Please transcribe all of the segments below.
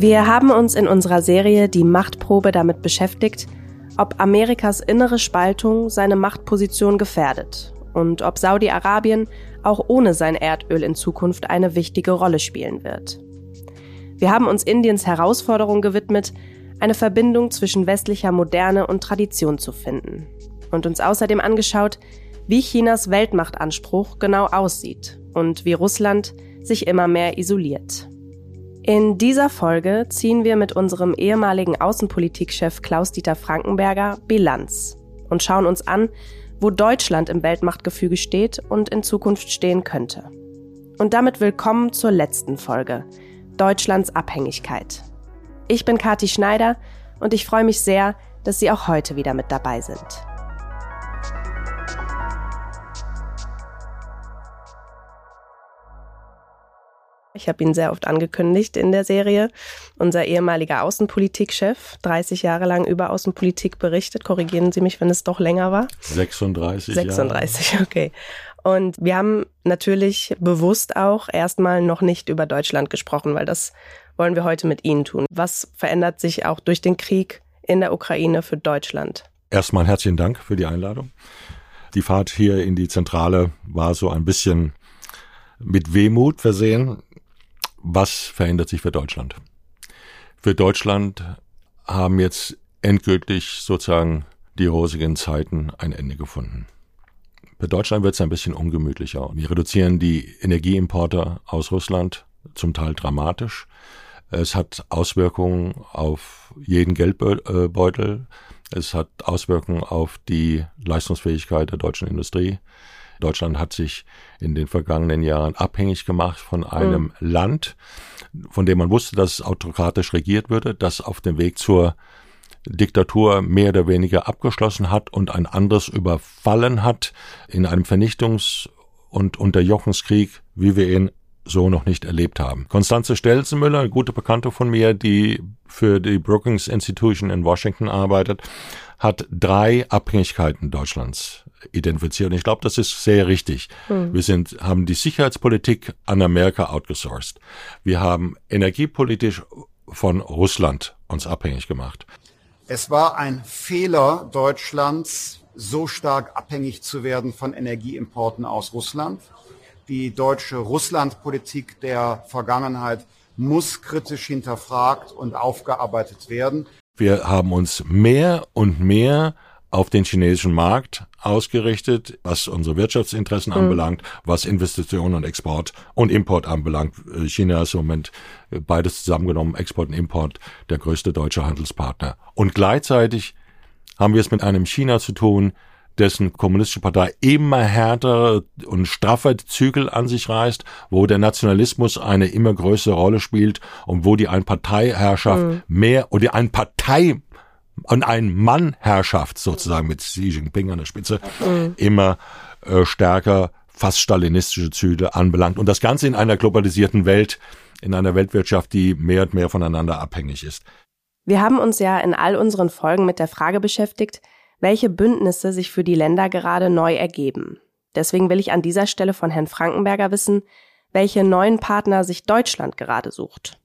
Wir haben uns in unserer Serie Die Machtprobe damit beschäftigt, ob Amerikas innere Spaltung seine Machtposition gefährdet und ob Saudi-Arabien auch ohne sein Erdöl in Zukunft eine wichtige Rolle spielen wird. Wir haben uns Indiens Herausforderung gewidmet, eine Verbindung zwischen westlicher Moderne und Tradition zu finden und uns außerdem angeschaut, wie Chinas Weltmachtanspruch genau aussieht und wie Russland sich immer mehr isoliert. In dieser Folge ziehen wir mit unserem ehemaligen Außenpolitikchef Klaus-Dieter Frankenberger Bilanz und schauen uns an, wo Deutschland im Weltmachtgefüge steht und in Zukunft stehen könnte. Und damit willkommen zur letzten Folge, Deutschlands Abhängigkeit. Ich bin Kati Schneider und ich freue mich sehr, dass Sie auch heute wieder mit dabei sind. Ich habe ihn sehr oft angekündigt in der Serie. Unser ehemaliger Außenpolitikchef, 30 Jahre lang über Außenpolitik berichtet. Korrigieren Sie mich, wenn es doch länger war. 36. 36, Jahre. okay. Und wir haben natürlich bewusst auch erstmal noch nicht über Deutschland gesprochen, weil das wollen wir heute mit Ihnen tun. Was verändert sich auch durch den Krieg in der Ukraine für Deutschland? Erstmal herzlichen Dank für die Einladung. Die Fahrt hier in die Zentrale war so ein bisschen mit Wehmut versehen was verändert sich für Deutschland? Für Deutschland haben jetzt endgültig sozusagen die rosigen Zeiten ein Ende gefunden. Für Deutschland wird es ein bisschen ungemütlicher. Wir reduzieren die Energieimporte aus Russland zum Teil dramatisch. Es hat Auswirkungen auf jeden Geldbeutel. Es hat Auswirkungen auf die Leistungsfähigkeit der deutschen Industrie. Deutschland hat sich in den vergangenen Jahren abhängig gemacht von einem mhm. Land, von dem man wusste, dass es autokratisch regiert würde, das auf dem Weg zur Diktatur mehr oder weniger abgeschlossen hat und ein anderes überfallen hat in einem Vernichtungs- und Unterjochungskrieg, wie wir ihn so noch nicht erlebt haben. Konstanze Stelzenmüller, eine gute Bekannte von mir, die für die Brookings Institution in Washington arbeitet, hat drei Abhängigkeiten Deutschlands identifiziert. Und ich glaube, das ist sehr richtig. Mhm. Wir sind, haben die Sicherheitspolitik an Amerika outgesourced. Wir haben energiepolitisch von Russland uns abhängig gemacht. Es war ein Fehler Deutschlands, so stark abhängig zu werden von Energieimporten aus Russland. Die deutsche Russlandpolitik der Vergangenheit muss kritisch hinterfragt und aufgearbeitet werden. Wir haben uns mehr und mehr auf den chinesischen Markt ausgerichtet, was unsere Wirtschaftsinteressen mhm. anbelangt, was Investitionen und Export und Import anbelangt. China ist im Moment beides zusammengenommen, Export und Import, der größte deutsche Handelspartner. Und gleichzeitig haben wir es mit einem China zu tun, dessen kommunistische Partei immer härter und straffer Zügel an sich reißt, wo der Nationalismus eine immer größere Rolle spielt und wo die Einparteiherrschaft mhm. mehr oder die Einpartei und ein Mannherrschaft sozusagen mit Xi Jinping an der Spitze mhm. immer äh, stärker fast stalinistische Züge anbelangt. Und das Ganze in einer globalisierten Welt, in einer Weltwirtschaft, die mehr und mehr voneinander abhängig ist. Wir haben uns ja in all unseren Folgen mit der Frage beschäftigt, welche Bündnisse sich für die Länder gerade neu ergeben. Deswegen will ich an dieser Stelle von Herrn Frankenberger wissen, welche neuen Partner sich Deutschland gerade sucht.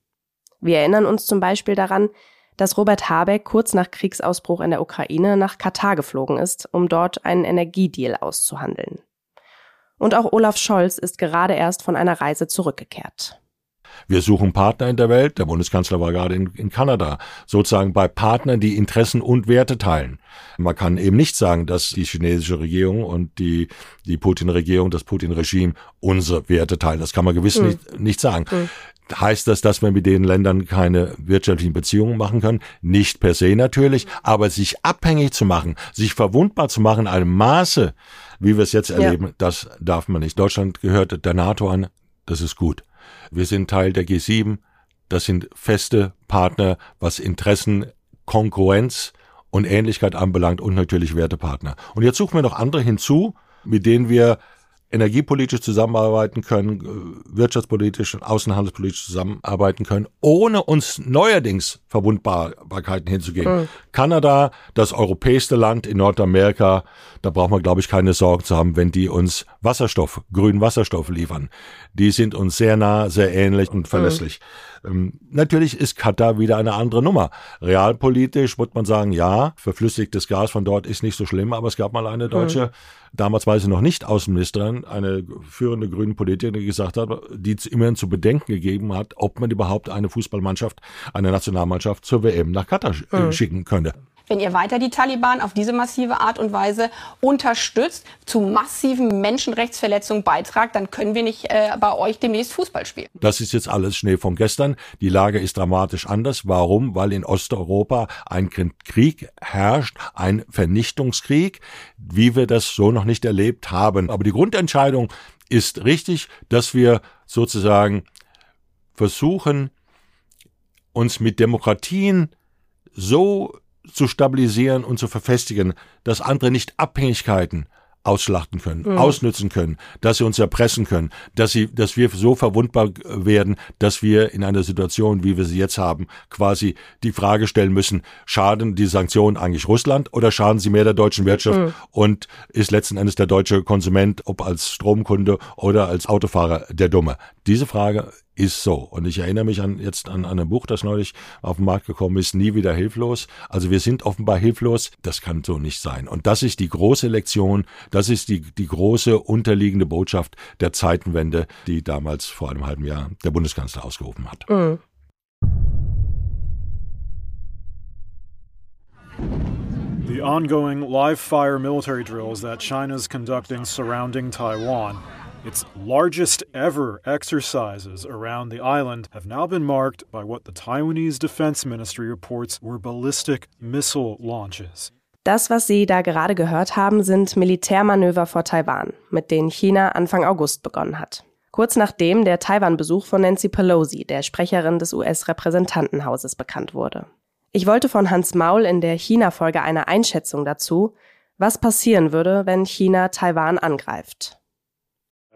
Wir erinnern uns zum Beispiel daran, dass Robert Habeck kurz nach Kriegsausbruch in der Ukraine nach Katar geflogen ist, um dort einen Energiedeal auszuhandeln. Und auch Olaf Scholz ist gerade erst von einer Reise zurückgekehrt. Wir suchen Partner in der Welt. Der Bundeskanzler war gerade in, in, Kanada. Sozusagen bei Partnern, die Interessen und Werte teilen. Man kann eben nicht sagen, dass die chinesische Regierung und die, die Putin-Regierung, das Putin-Regime unsere Werte teilen. Das kann man gewiss mhm. nicht, nicht sagen. Mhm. Heißt das, dass wir mit den Ländern keine wirtschaftlichen Beziehungen machen können? Nicht per se natürlich, aber sich abhängig zu machen, sich verwundbar zu machen in einem Maße, wie wir es jetzt erleben, ja. das darf man nicht. Deutschland gehört der NATO an, das ist gut. Wir sind Teil der G7, das sind feste Partner, was Interessen, Konkurrenz und Ähnlichkeit anbelangt und natürlich Wertepartner. Und jetzt suchen wir noch andere hinzu, mit denen wir energiepolitisch zusammenarbeiten können, äh, wirtschaftspolitisch und außenhandelspolitisch zusammenarbeiten können, ohne uns neuerdings Verwundbarkeiten hinzugeben. Mhm. Kanada, das europäischste Land in Nordamerika, da braucht man, glaube ich, keine Sorgen zu haben, wenn die uns Wasserstoff, grünen Wasserstoff liefern. Die sind uns sehr nah, sehr ähnlich und verlässlich. Ähm, natürlich ist Katar wieder eine andere Nummer. Realpolitisch wird man sagen, ja, verflüssigtes Gas von dort ist nicht so schlimm, aber es gab mal eine deutsche, mhm. damals war sie noch nicht Außenministerin, eine führende grüne Politikerin, die gesagt hat, die immerhin zu bedenken gegeben hat, ob man überhaupt eine Fußballmannschaft, eine Nationalmannschaft zur WM nach Katar mhm. schicken könnte wenn ihr weiter die Taliban auf diese massive Art und Weise unterstützt, zu massiven Menschenrechtsverletzungen beitragt, dann können wir nicht äh, bei euch demnächst Fußball spielen. Das ist jetzt alles Schnee von gestern. Die Lage ist dramatisch anders. Warum? Weil in Osteuropa ein Krieg herrscht, ein Vernichtungskrieg, wie wir das so noch nicht erlebt haben. Aber die Grundentscheidung ist richtig, dass wir sozusagen versuchen, uns mit Demokratien so zu stabilisieren und zu verfestigen, dass andere nicht Abhängigkeiten ausschlachten können, mhm. ausnützen können, dass sie uns erpressen können, dass sie, dass wir so verwundbar werden, dass wir in einer Situation, wie wir sie jetzt haben, quasi die Frage stellen müssen, schaden die Sanktionen eigentlich Russland oder schaden sie mehr der deutschen Wirtschaft mhm. und ist letzten Endes der deutsche Konsument, ob als Stromkunde oder als Autofahrer, der Dumme? Diese Frage ist so. Und ich erinnere mich an jetzt an, an ein Buch, das neulich auf den Markt gekommen ist, nie wieder hilflos. Also wir sind offenbar hilflos. Das kann so nicht sein. Und das ist die große Lektion, das ist die, die große unterliegende Botschaft der Zeitenwende, die damals vor einem halben Jahr der Bundeskanzler ausgerufen hat. Mhm. The ongoing live fire military drills that China's conducting surrounding Taiwan Its largest ever exercises around the island have now been marked by what the Taiwanese Defense Ministry reports were ballistic missile launches. Das, was Sie da gerade gehört haben, sind Militärmanöver vor Taiwan, mit denen China Anfang August begonnen hat. Kurz nachdem der Taiwan-Besuch von Nancy Pelosi, der Sprecherin des US-Repräsentantenhauses, bekannt wurde. Ich wollte von Hans Maul in der China-Folge eine Einschätzung dazu, was passieren würde, wenn China Taiwan angreift.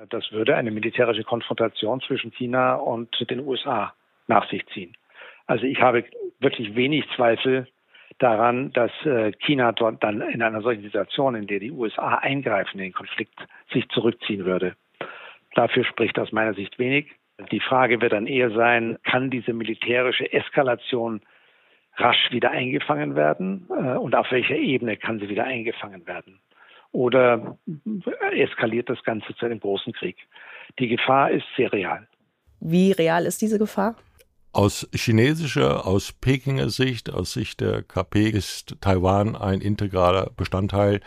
Das würde eine militärische Konfrontation zwischen China und den USA nach sich ziehen. Also ich habe wirklich wenig Zweifel daran, dass äh, China dort dann in einer solchen Situation, in der die USA eingreifen in den Konflikt, sich zurückziehen würde. Dafür spricht aus meiner Sicht wenig. Die Frage wird dann eher sein, kann diese militärische Eskalation rasch wieder eingefangen werden äh, und auf welcher Ebene kann sie wieder eingefangen werden? Oder eskaliert das Ganze zu einem großen Krieg. Die Gefahr ist sehr real. Wie real ist diese Gefahr? Aus chinesischer, aus Pekinger Sicht, aus Sicht der KP ist Taiwan ein integraler Bestandteil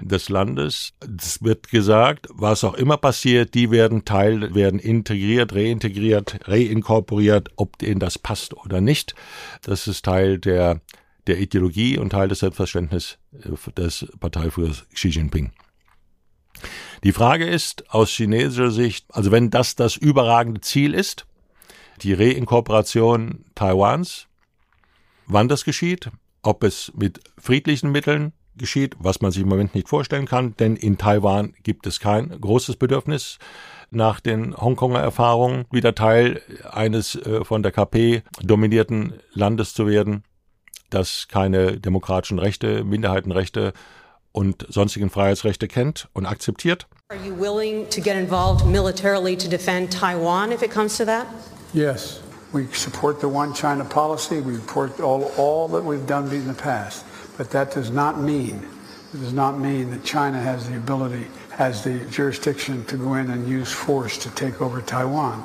des Landes. Es wird gesagt, was auch immer passiert, die werden Teil, werden integriert, reintegriert, reinkorporiert, ob denen das passt oder nicht. Das ist Teil der der Ideologie und Teil des Selbstverständnisses äh, des Parteiführers Xi Jinping. Die Frage ist aus chinesischer Sicht, also wenn das das überragende Ziel ist, die Reinkorporation Taiwans, wann das geschieht, ob es mit friedlichen Mitteln geschieht, was man sich im Moment nicht vorstellen kann, denn in Taiwan gibt es kein großes Bedürfnis nach den Hongkonger Erfahrungen wieder Teil eines äh, von der KP dominierten Landes zu werden das keine demokratischen Rechte, Minderheitenrechte und sonstigen Freiheitsrechte kennt und akzeptiert. Are you willing to get involved militarily to defend Taiwan if it comes to that? Yes. We support the one China policy. We support all, all that we've done in the past. But that does not mean, it does not mean that China has the ability, has the jurisdiction to go in and use force to take over Taiwan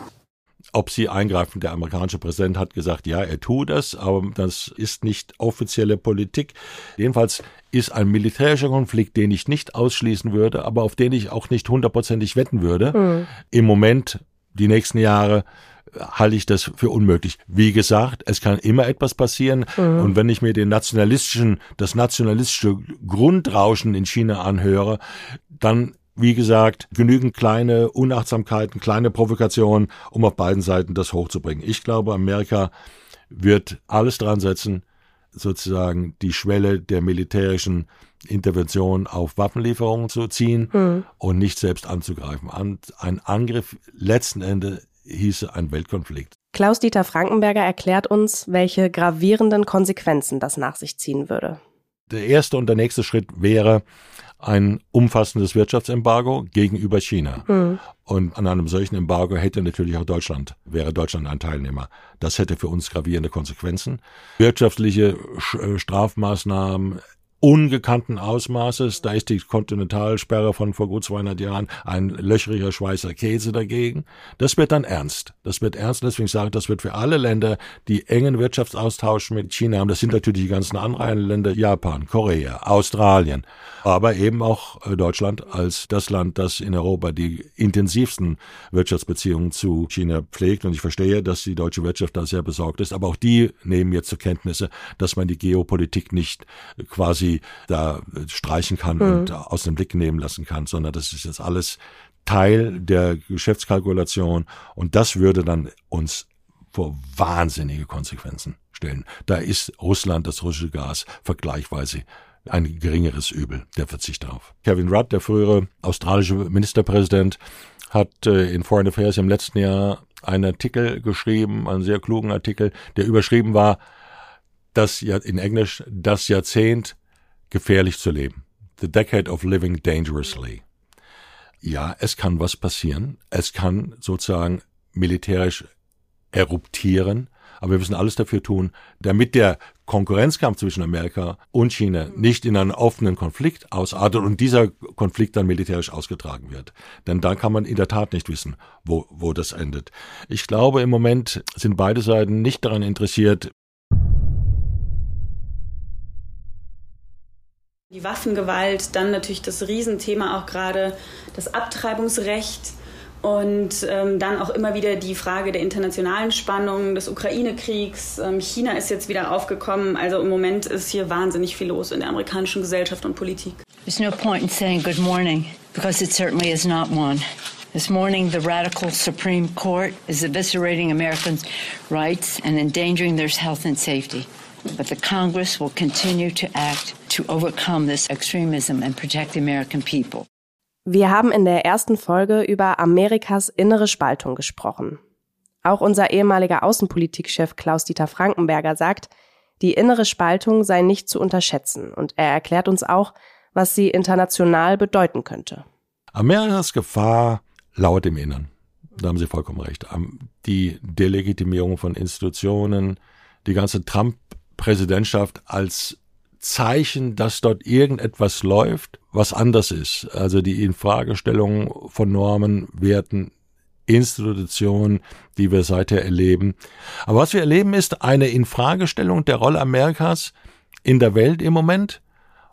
ob sie eingreifen. Der amerikanische Präsident hat gesagt, ja, er tut das, aber das ist nicht offizielle Politik. Jedenfalls ist ein militärischer Konflikt, den ich nicht ausschließen würde, aber auf den ich auch nicht hundertprozentig wetten würde. Mhm. Im Moment, die nächsten Jahre, halte ich das für unmöglich. Wie gesagt, es kann immer etwas passieren. Mhm. Und wenn ich mir den nationalistischen, das nationalistische Grundrauschen in China anhöre, dann wie gesagt, genügend kleine Unachtsamkeiten, kleine Provokationen, um auf beiden Seiten das hochzubringen. Ich glaube, Amerika wird alles dran setzen, sozusagen die Schwelle der militärischen Intervention auf Waffenlieferungen zu ziehen mhm. und nicht selbst anzugreifen. Ein Angriff letzten Endes hieße ein Weltkonflikt. Klaus-Dieter Frankenberger erklärt uns, welche gravierenden Konsequenzen das nach sich ziehen würde. Der erste und der nächste Schritt wäre ein umfassendes Wirtschaftsembargo gegenüber China. Mhm. Und an einem solchen Embargo hätte natürlich auch Deutschland, wäre Deutschland ein Teilnehmer. Das hätte für uns gravierende Konsequenzen. Wirtschaftliche äh, Strafmaßnahmen, ungekannten Ausmaßes. Da ist die Kontinentalsperre von vor gut 200 Jahren ein löchriger Schweißer Käse dagegen. Das wird dann ernst. Das wird ernst. Deswegen sage ich, das wird für alle Länder, die engen Wirtschaftsaustausch mit China haben. Das sind natürlich die ganzen Anraineländer, Japan, Korea, Australien, aber eben auch äh, Deutschland als das Land, das in Europa die intensivsten Wirtschaftsbeziehungen zu China pflegt. Und ich verstehe, dass die deutsche Wirtschaft da sehr besorgt ist. Aber auch die nehmen jetzt zur Kenntnisse, dass man die Geopolitik nicht quasi da streichen kann mhm. und aus dem Blick nehmen lassen kann, sondern das ist jetzt alles Teil der Geschäftskalkulation und das würde dann uns vor wahnsinnige Konsequenzen stellen. Da ist Russland, das russische Gas, vergleichsweise ein geringeres Übel, der Verzicht darauf. Kevin Rudd, der frühere australische Ministerpräsident, hat äh, in Foreign Affairs im letzten Jahr einen Artikel geschrieben, einen sehr klugen Artikel, der überschrieben war, das in Englisch das Jahrzehnt gefährlich zu leben. The Decade of Living Dangerously. Ja, es kann was passieren. Es kann sozusagen militärisch eruptieren. Aber wir müssen alles dafür tun, damit der Konkurrenzkampf zwischen Amerika und China nicht in einen offenen Konflikt ausartet und dieser Konflikt dann militärisch ausgetragen wird. Denn da kann man in der Tat nicht wissen, wo, wo das endet. Ich glaube, im Moment sind beide Seiten nicht daran interessiert, Die Waffengewalt, dann natürlich das Riesenthema auch gerade das Abtreibungsrecht und ähm, dann auch immer wieder die Frage der internationalen Spannungen, des Ukraine-Kriegs. Ähm, China ist jetzt wieder aufgekommen. Also im Moment ist hier wahnsinnig viel los in der amerikanischen Gesellschaft und Politik. There's no point in saying good morning because it certainly is not one. This morning, the radical Supreme Court is eviscerating Americans' rights and endangering their health and safety. But the Congress will continue to act to overcome this extremism and protect the American people. Wir haben in der ersten Folge über Amerikas innere Spaltung gesprochen. Auch unser ehemaliger Außenpolitikchef Klaus-Dieter Frankenberger sagt, die innere Spaltung sei nicht zu unterschätzen und er erklärt uns auch, was sie international bedeuten könnte. Amerikas Gefahr lauert im Innern. Da haben Sie vollkommen recht. Die Delegitimierung von Institutionen, die ganze Trump Präsidentschaft als Zeichen, dass dort irgendetwas läuft, was anders ist. Also die Infragestellung von Normen, Werten, Institutionen, die wir seither erleben. Aber was wir erleben, ist eine Infragestellung der Rolle Amerikas in der Welt im Moment.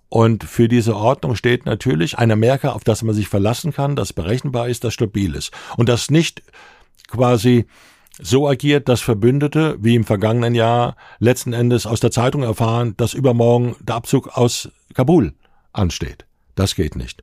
Und für diese Ordnung steht natürlich ein Amerika, auf das man sich verlassen kann, das berechenbar ist, das stabil ist. Und das nicht quasi so agiert, dass Verbündete, wie im vergangenen Jahr, letzten Endes aus der Zeitung erfahren, dass übermorgen der Abzug aus Kabul ansteht. Das geht nicht.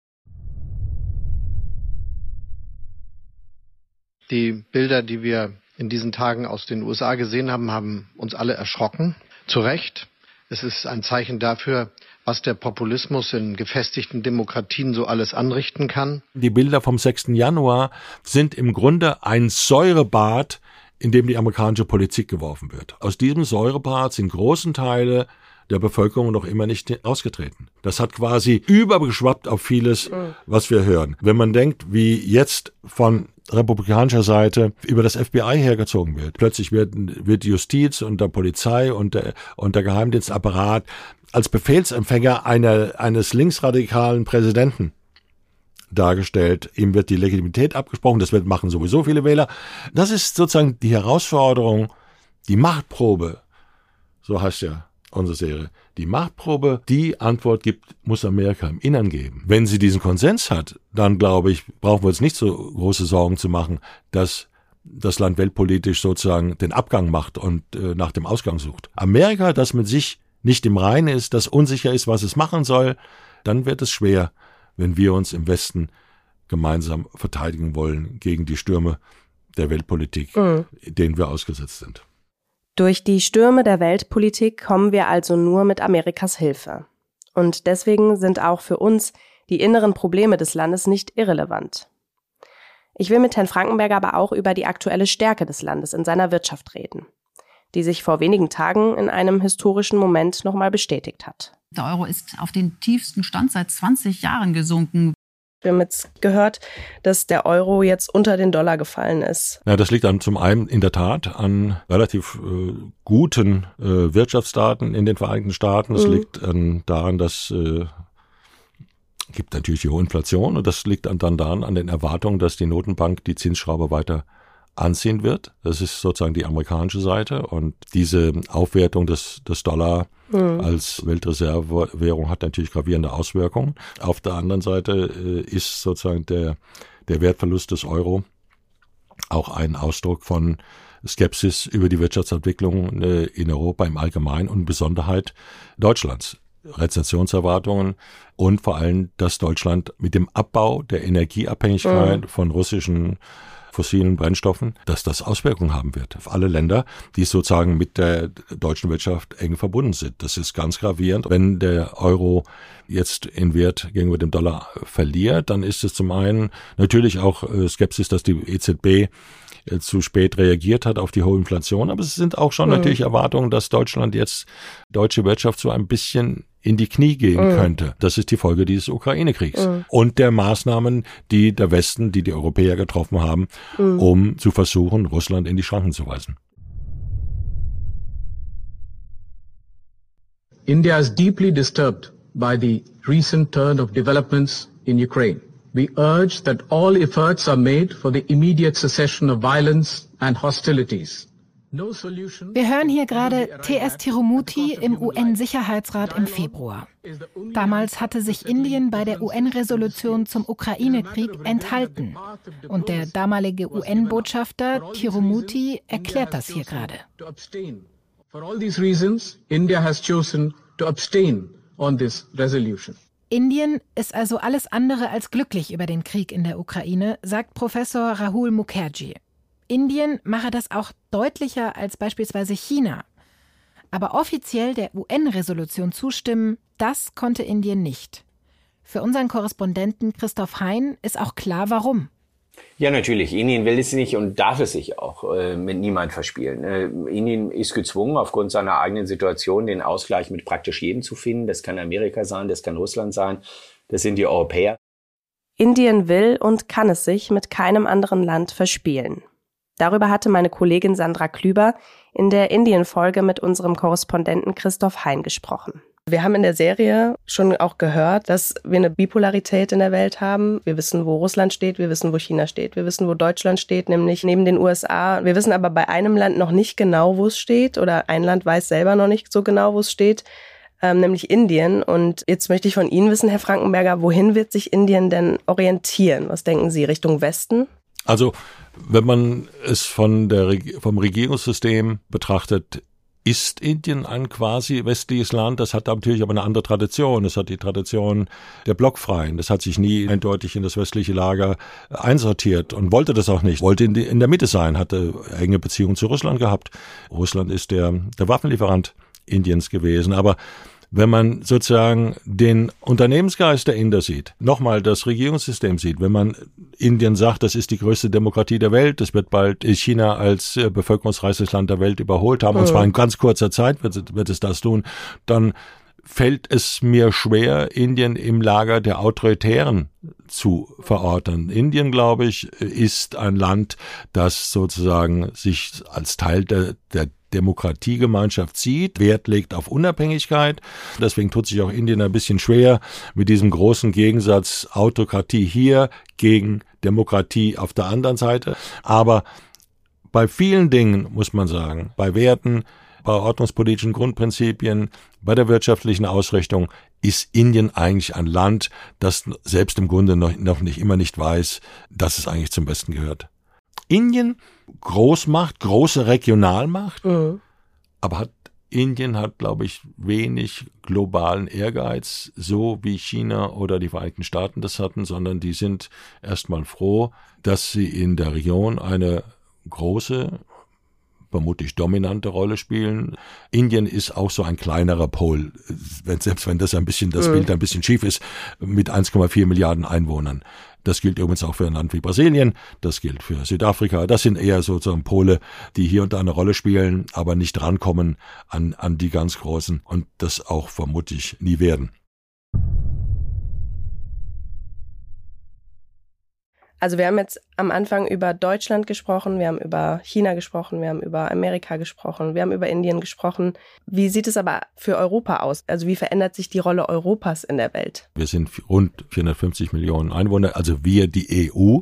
Die Bilder, die wir in diesen Tagen aus den USA gesehen haben, haben uns alle erschrocken. Zu Recht. Es ist ein Zeichen dafür, was der Populismus in gefestigten Demokratien so alles anrichten kann. Die Bilder vom 6. Januar sind im Grunde ein Säurebad in dem die amerikanische Politik geworfen wird. Aus diesem Säurebad sind großen Teile der Bevölkerung noch immer nicht ausgetreten. Das hat quasi übergeschwappt auf vieles, was wir hören. Wenn man denkt, wie jetzt von republikanischer Seite über das FBI hergezogen wird. Plötzlich wird, wird Justiz und der Polizei und der, und der Geheimdienstapparat als Befehlsempfänger einer, eines linksradikalen Präsidenten dargestellt. Ihm wird die Legitimität abgesprochen, das wird machen sowieso viele Wähler. Das ist sozusagen die Herausforderung, die Machtprobe, so heißt ja unsere Serie. Die Machtprobe, die Antwort gibt, muss Amerika im Innern geben. Wenn sie diesen Konsens hat, dann glaube ich, brauchen wir uns nicht so große Sorgen zu machen, dass das Land weltpolitisch sozusagen den Abgang macht und äh, nach dem Ausgang sucht. Amerika, das mit sich nicht im Reinen ist, das unsicher ist, was es machen soll, dann wird es schwer, wenn wir uns im Westen gemeinsam verteidigen wollen gegen die Stürme der Weltpolitik, mhm. denen wir ausgesetzt sind. Durch die Stürme der Weltpolitik kommen wir also nur mit Amerikas Hilfe. Und deswegen sind auch für uns die inneren Probleme des Landes nicht irrelevant. Ich will mit Herrn Frankenberger aber auch über die aktuelle Stärke des Landes in seiner Wirtschaft reden. die sich vor wenigen Tagen in einem historischen Moment nochmal bestätigt hat. Der Euro ist auf den tiefsten Stand seit 20 Jahren gesunken. Wir haben jetzt gehört, dass der Euro jetzt unter den Dollar gefallen ist. Ja, das liegt dann zum einen in der Tat an relativ äh, guten äh, Wirtschaftsdaten in den Vereinigten Staaten. Es mhm. liegt an, daran, dass äh, gibt natürlich die hohe Inflation und das liegt dann daran an den Erwartungen, dass die Notenbank die Zinsschraube weiter anziehen wird. Das ist sozusagen die amerikanische Seite und diese Aufwertung des, des Dollar mhm. als Weltreservewährung hat natürlich gravierende Auswirkungen. Auf der anderen Seite äh, ist sozusagen der, der Wertverlust des Euro auch ein Ausdruck von Skepsis über die Wirtschaftsentwicklung äh, in Europa im Allgemeinen und Besonderheit Deutschlands. Rezessionserwartungen und vor allem, dass Deutschland mit dem Abbau der Energieabhängigkeit mhm. von russischen fossilen Brennstoffen, dass das Auswirkungen haben wird auf alle Länder, die sozusagen mit der deutschen Wirtschaft eng verbunden sind. Das ist ganz gravierend. Wenn der Euro jetzt in Wert gegenüber dem Dollar verliert, dann ist es zum einen natürlich auch äh, Skepsis, dass die EZB äh, zu spät reagiert hat auf die hohe Inflation. Aber es sind auch schon mhm. natürlich Erwartungen, dass Deutschland jetzt deutsche Wirtschaft so ein bisschen in die Knie gehen mhm. könnte. Das ist die Folge dieses Ukraine-Kriegs mhm. und der Maßnahmen, die der Westen, die die Europäer getroffen haben, mhm. um zu versuchen, Russland in die Schranken zu weisen. India is deeply disturbed by the recent turn of developments in Ukraine. We urge that all efforts are made for the immediate cessation of violence and hostilities. Wir hören hier gerade TS Tirumuti im UN-Sicherheitsrat im Februar. Damals hatte sich Indien bei der UN-Resolution zum Ukraine-Krieg enthalten. Und der damalige UN-Botschafter Tirumuti erklärt das hier gerade. For all these reasons, India has chosen to abstain on this resolution. Indien ist also alles andere als glücklich über den Krieg in der Ukraine, sagt Professor Rahul Mukherjee. Indien mache das auch deutlicher als beispielsweise China. Aber offiziell der UN-Resolution zustimmen, das konnte Indien nicht. Für unseren Korrespondenten Christoph Hein ist auch klar, warum. Ja, natürlich. Indien will es nicht und darf es sich auch äh, mit niemand verspielen. Äh, Indien ist gezwungen, aufgrund seiner eigenen Situation den Ausgleich mit praktisch jedem zu finden. Das kann Amerika sein, das kann Russland sein, das sind die Europäer. Indien will und kann es sich mit keinem anderen Land verspielen. Darüber hatte meine Kollegin Sandra Klüber in der Indien-Folge mit unserem Korrespondenten Christoph Hein gesprochen. Wir haben in der Serie schon auch gehört, dass wir eine Bipolarität in der Welt haben. Wir wissen, wo Russland steht, wir wissen, wo China steht, wir wissen, wo Deutschland steht, nämlich neben den USA. Wir wissen aber bei einem Land noch nicht genau, wo es steht, oder ein Land weiß selber noch nicht so genau, wo es steht, ähm, nämlich Indien. Und jetzt möchte ich von Ihnen wissen, Herr Frankenberger, wohin wird sich Indien denn orientieren? Was denken Sie, Richtung Westen? Also, wenn man es von der, vom Regierungssystem betrachtet, ist Indien ein quasi westliches Land. Das hat natürlich aber eine andere Tradition. Es hat die Tradition der Blockfreien. Das hat sich nie eindeutig in das westliche Lager einsortiert und wollte das auch nicht. Wollte in, der Mitte sein, hatte enge Beziehungen zu Russland gehabt. Russland ist der, der Waffenlieferant Indiens gewesen. Aber wenn man sozusagen den Unternehmensgeist der Inder sieht, nochmal das Regierungssystem sieht, wenn man Indien sagt, das ist die größte Demokratie der Welt, das wird bald China als äh, bevölkerungsreichstes Land der Welt überholt haben, und zwar in ganz kurzer Zeit wird, wird es das tun, dann fällt es mir schwer, Indien im Lager der Autoritären zu verorten. Indien, glaube ich, ist ein Land, das sozusagen sich als Teil der, der Demokratiegemeinschaft sieht, Wert legt auf Unabhängigkeit. Deswegen tut sich auch Indien ein bisschen schwer mit diesem großen Gegensatz Autokratie hier gegen Demokratie auf der anderen Seite. Aber bei vielen Dingen muss man sagen, bei Werten, bei ordnungspolitischen Grundprinzipien, bei der wirtschaftlichen Ausrichtung ist Indien eigentlich ein Land, das selbst im Grunde noch, noch nicht immer nicht weiß, dass es eigentlich zum Besten gehört. Indien Großmacht, große Regionalmacht, mhm. aber hat Indien hat, glaube ich, wenig globalen Ehrgeiz, so wie China oder die Vereinigten Staaten das hatten, sondern die sind erstmal froh, dass sie in der Region eine große vermutlich dominante Rolle spielen. Indien ist auch so ein kleinerer Pol, wenn, selbst wenn das ein bisschen, das mhm. Bild ein bisschen schief ist, mit 1,4 Milliarden Einwohnern. Das gilt übrigens auch für ein Land wie Brasilien, das gilt für Südafrika. Das sind eher sozusagen Pole, die hier und da eine Rolle spielen, aber nicht rankommen an, an die ganz Großen und das auch vermutlich nie werden. Also wir haben jetzt am Anfang über Deutschland gesprochen, wir haben über China gesprochen, wir haben über Amerika gesprochen, wir haben über Indien gesprochen. Wie sieht es aber für Europa aus? Also wie verändert sich die Rolle Europas in der Welt? Wir sind rund 450 Millionen Einwohner, also wir die EU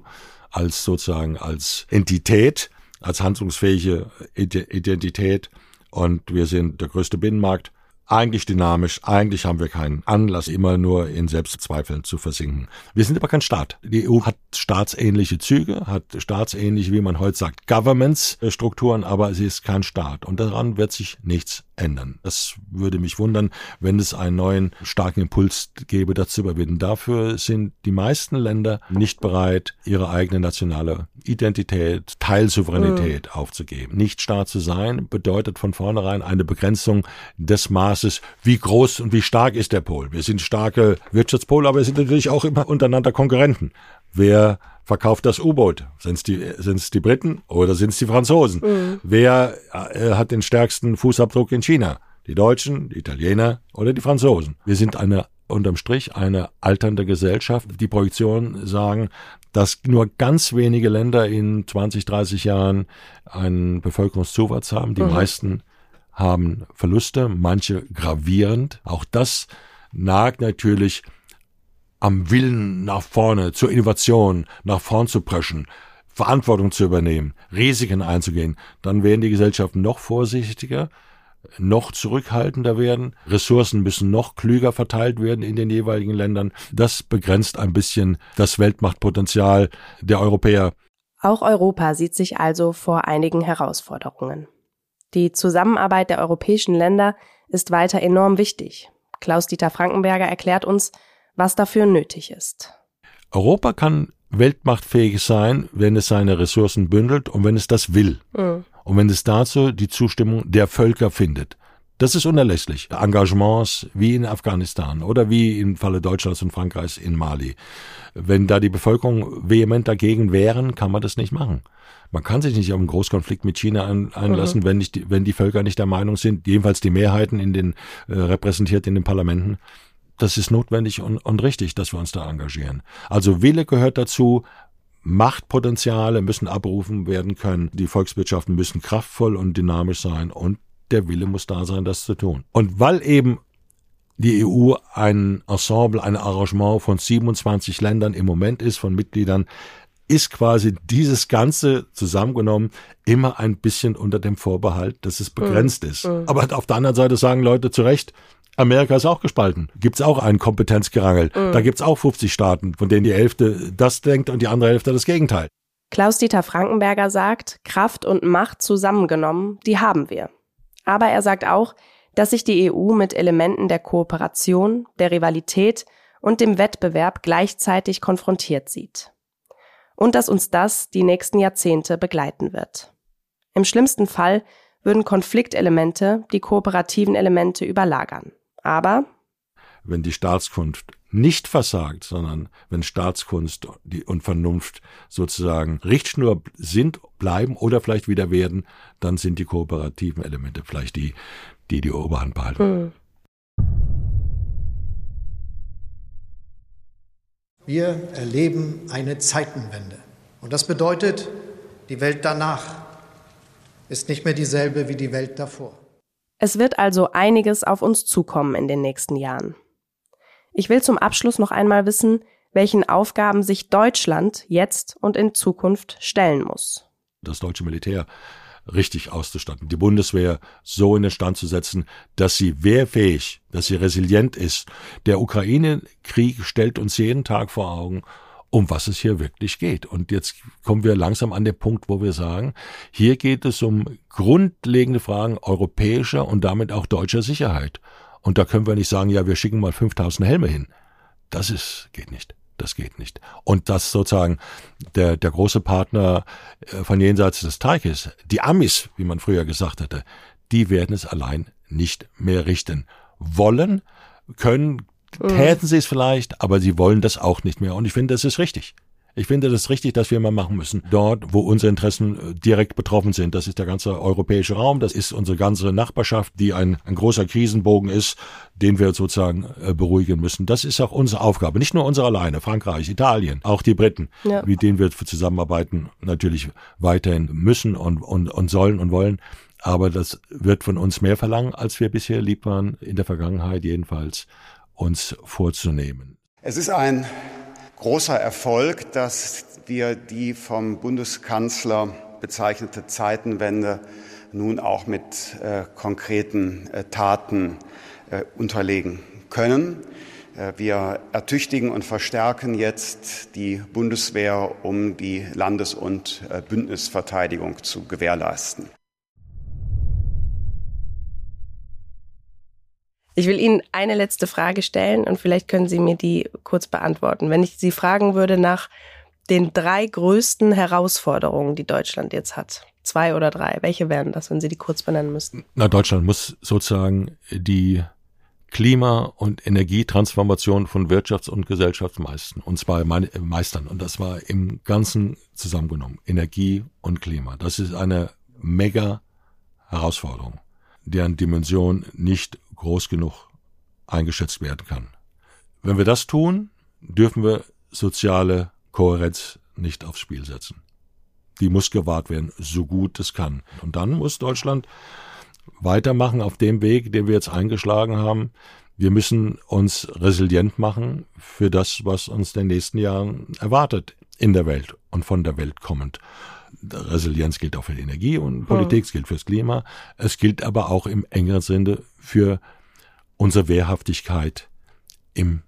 als sozusagen als Entität, als handlungsfähige Identität und wir sind der größte Binnenmarkt eigentlich dynamisch, eigentlich haben wir keinen Anlass, immer nur in Selbstzweifeln zu versinken. Wir sind aber kein Staat. Die EU hat staatsähnliche Züge, hat staatsähnliche, wie man heute sagt, Governments-Strukturen, aber sie ist kein Staat. Und daran wird sich nichts ändern. Das würde mich wundern, wenn es einen neuen starken Impuls gäbe, das zu überwinden. Dafür sind die meisten Länder nicht bereit, ihre eigene nationale Identität, Teilsouveränität mhm. aufzugeben. Nicht Staat zu sein bedeutet von vornherein eine Begrenzung des Maßes, wie groß und wie stark ist der Pol. Wir sind starke Wirtschaftspole, aber wir sind natürlich auch immer untereinander Konkurrenten. Wer verkauft das U-Boot? Sind es die, sind's die Briten oder sind es die Franzosen? Mhm. Wer äh, hat den stärksten Fußabdruck in China? Die Deutschen, die Italiener oder die Franzosen? Wir sind eine unterm Strich eine alternde Gesellschaft. Die Projektionen sagen, dass nur ganz wenige Länder in 20, 30 Jahren einen Bevölkerungszuwachs haben. Die mhm. meisten haben Verluste, manche gravierend. Auch das nagt natürlich am Willen nach vorne, zur Innovation, nach vorn zu preschen, Verantwortung zu übernehmen, Risiken einzugehen, dann werden die Gesellschaften noch vorsichtiger, noch zurückhaltender werden, Ressourcen müssen noch klüger verteilt werden in den jeweiligen Ländern. Das begrenzt ein bisschen das Weltmachtpotenzial der Europäer. Auch Europa sieht sich also vor einigen Herausforderungen. Die Zusammenarbeit der europäischen Länder ist weiter enorm wichtig. Klaus-Dieter Frankenberger erklärt uns, was dafür nötig ist. Europa kann weltmachtfähig sein, wenn es seine Ressourcen bündelt und wenn es das will. Mhm. Und wenn es dazu die Zustimmung der Völker findet. Das ist unerlässlich. Engagements wie in Afghanistan oder wie im Falle Deutschlands und Frankreichs in Mali. Wenn da die Bevölkerung vehement dagegen wären, kann man das nicht machen. Man kann sich nicht auf einen Großkonflikt mit China ein, einlassen, mhm. wenn, nicht, wenn die Völker nicht der Meinung sind, jedenfalls die Mehrheiten in den äh, repräsentiert in den Parlamenten, das ist notwendig und, und richtig, dass wir uns da engagieren. Also Wille gehört dazu, Machtpotenziale müssen abgerufen werden können, die Volkswirtschaften müssen kraftvoll und dynamisch sein und der Wille muss da sein, das zu tun. Und weil eben die EU ein Ensemble, ein Arrangement von 27 Ländern im Moment ist, von Mitgliedern, ist quasi dieses Ganze zusammengenommen immer ein bisschen unter dem Vorbehalt, dass es begrenzt mm, ist. Mm. Aber auf der anderen Seite sagen Leute zu Recht, Amerika ist auch gespalten. Gibt's auch einen Kompetenzgerangel. Mhm. Da gibt's auch 50 Staaten, von denen die Hälfte das denkt und die andere Hälfte das Gegenteil. Klaus-Dieter Frankenberger sagt, Kraft und Macht zusammengenommen, die haben wir. Aber er sagt auch, dass sich die EU mit Elementen der Kooperation, der Rivalität und dem Wettbewerb gleichzeitig konfrontiert sieht. Und dass uns das die nächsten Jahrzehnte begleiten wird. Im schlimmsten Fall würden Konfliktelemente die kooperativen Elemente überlagern. Aber wenn die Staatskunst nicht versagt, sondern wenn Staatskunst und Vernunft sozusagen Richtschnur sind, bleiben oder vielleicht wieder werden, dann sind die kooperativen Elemente vielleicht die, die die Oberhand behalten. Mhm. Wir erleben eine Zeitenwende. Und das bedeutet, die Welt danach ist nicht mehr dieselbe wie die Welt davor. Es wird also einiges auf uns zukommen in den nächsten Jahren. Ich will zum Abschluss noch einmal wissen, welchen Aufgaben sich Deutschland jetzt und in Zukunft stellen muss. Das deutsche Militär richtig auszustatten, die Bundeswehr so in den Stand zu setzen, dass sie wehrfähig, dass sie resilient ist. Der Ukraine-Krieg stellt uns jeden Tag vor Augen, um was es hier wirklich geht. Und jetzt kommen wir langsam an den Punkt, wo wir sagen, hier geht es um grundlegende Fragen europäischer und damit auch deutscher Sicherheit. Und da können wir nicht sagen, ja, wir schicken mal 5000 Helme hin. Das ist, geht nicht. Das geht nicht. Und dass sozusagen der, der große Partner äh, von jenseits des Teiches, die Amis, wie man früher gesagt hatte, die werden es allein nicht mehr richten. Wollen, können, Mhm. Täten sie es vielleicht, aber sie wollen das auch nicht mehr. Und ich finde, das ist richtig. Ich finde das richtig, dass wir mal machen müssen. Dort, wo unsere Interessen äh, direkt betroffen sind. Das ist der ganze europäische Raum, das ist unsere ganze Nachbarschaft, die ein, ein großer Krisenbogen ist, den wir sozusagen äh, beruhigen müssen. Das ist auch unsere Aufgabe. Nicht nur unsere alleine, Frankreich, Italien, auch die Briten, ja. mit denen wir zusammenarbeiten, natürlich weiterhin müssen und, und, und sollen und wollen. Aber das wird von uns mehr verlangen, als wir bisher lieb waren, in der Vergangenheit jedenfalls, uns vorzunehmen. Es ist ein großer Erfolg, dass wir die vom Bundeskanzler bezeichnete Zeitenwende nun auch mit äh, konkreten äh, Taten äh, unterlegen können. Äh, wir ertüchtigen und verstärken jetzt die Bundeswehr, um die Landes- und äh, Bündnisverteidigung zu gewährleisten. Ich will Ihnen eine letzte Frage stellen und vielleicht können Sie mir die kurz beantworten. Wenn ich Sie fragen würde nach den drei größten Herausforderungen, die Deutschland jetzt hat, zwei oder drei, welche wären das, wenn Sie die kurz benennen müssten? Na, Deutschland muss sozusagen die Klima- und Energietransformation von Wirtschafts- und Gesellschaftsmeistern, und zwar meistern. Und das war im Ganzen zusammengenommen. Energie und Klima. Das ist eine mega Herausforderung, deren Dimension nicht groß genug eingeschätzt werden kann. Wenn wir das tun, dürfen wir soziale Kohärenz nicht aufs Spiel setzen. Die muss gewahrt werden, so gut es kann. Und dann muss Deutschland weitermachen auf dem Weg, den wir jetzt eingeschlagen haben. Wir müssen uns resilient machen für das, was uns in den nächsten Jahren erwartet in der Welt und von der Welt kommend. Resilienz gilt auch für die Energie und Politik, es gilt fürs Klima. Es gilt aber auch im engeren Sinne für unsere Wehrhaftigkeit im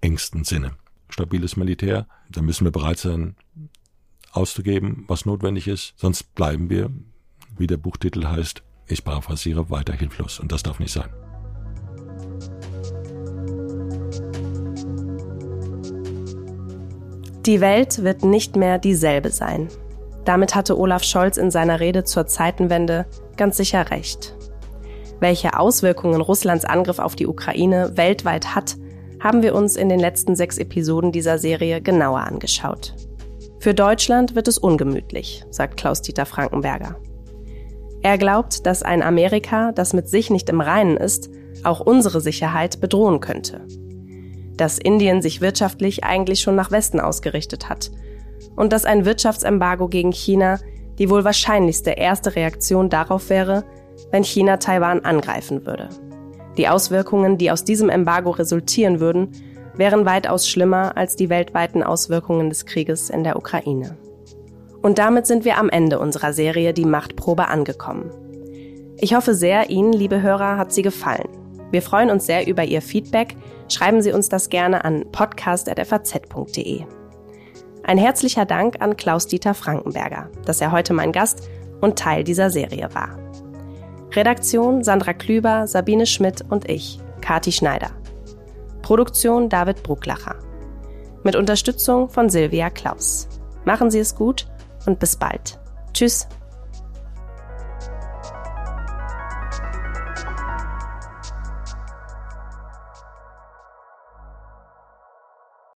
engsten Sinne. Stabiles Militär, da müssen wir bereit sein, auszugeben, was notwendig ist. Sonst bleiben wir, wie der Buchtitel heißt, ich paraphrasiere, weiter hilflos. Und das darf nicht sein. Die Welt wird nicht mehr dieselbe sein. Damit hatte Olaf Scholz in seiner Rede zur Zeitenwende ganz sicher recht. Welche Auswirkungen Russlands Angriff auf die Ukraine weltweit hat, haben wir uns in den letzten sechs Episoden dieser Serie genauer angeschaut. Für Deutschland wird es ungemütlich, sagt Klaus-Dieter Frankenberger. Er glaubt, dass ein Amerika, das mit sich nicht im Reinen ist, auch unsere Sicherheit bedrohen könnte. Dass Indien sich wirtschaftlich eigentlich schon nach Westen ausgerichtet hat und dass ein Wirtschaftsembargo gegen China die wohl wahrscheinlichste erste Reaktion darauf wäre, wenn China Taiwan angreifen würde. Die Auswirkungen, die aus diesem Embargo resultieren würden, wären weitaus schlimmer als die weltweiten Auswirkungen des Krieges in der Ukraine. Und damit sind wir am Ende unserer Serie Die Machtprobe angekommen. Ich hoffe sehr, Ihnen, liebe Hörer, hat sie gefallen. Wir freuen uns sehr über Ihr Feedback. Schreiben Sie uns das gerne an podcast.faz.de. Ein herzlicher Dank an Klaus-Dieter Frankenberger, dass er heute mein Gast und Teil dieser Serie war. Redaktion Sandra Klüber, Sabine Schmidt und ich, Kati Schneider. Produktion David Brucklacher. Mit Unterstützung von Silvia Klaus. Machen Sie es gut und bis bald. Tschüss.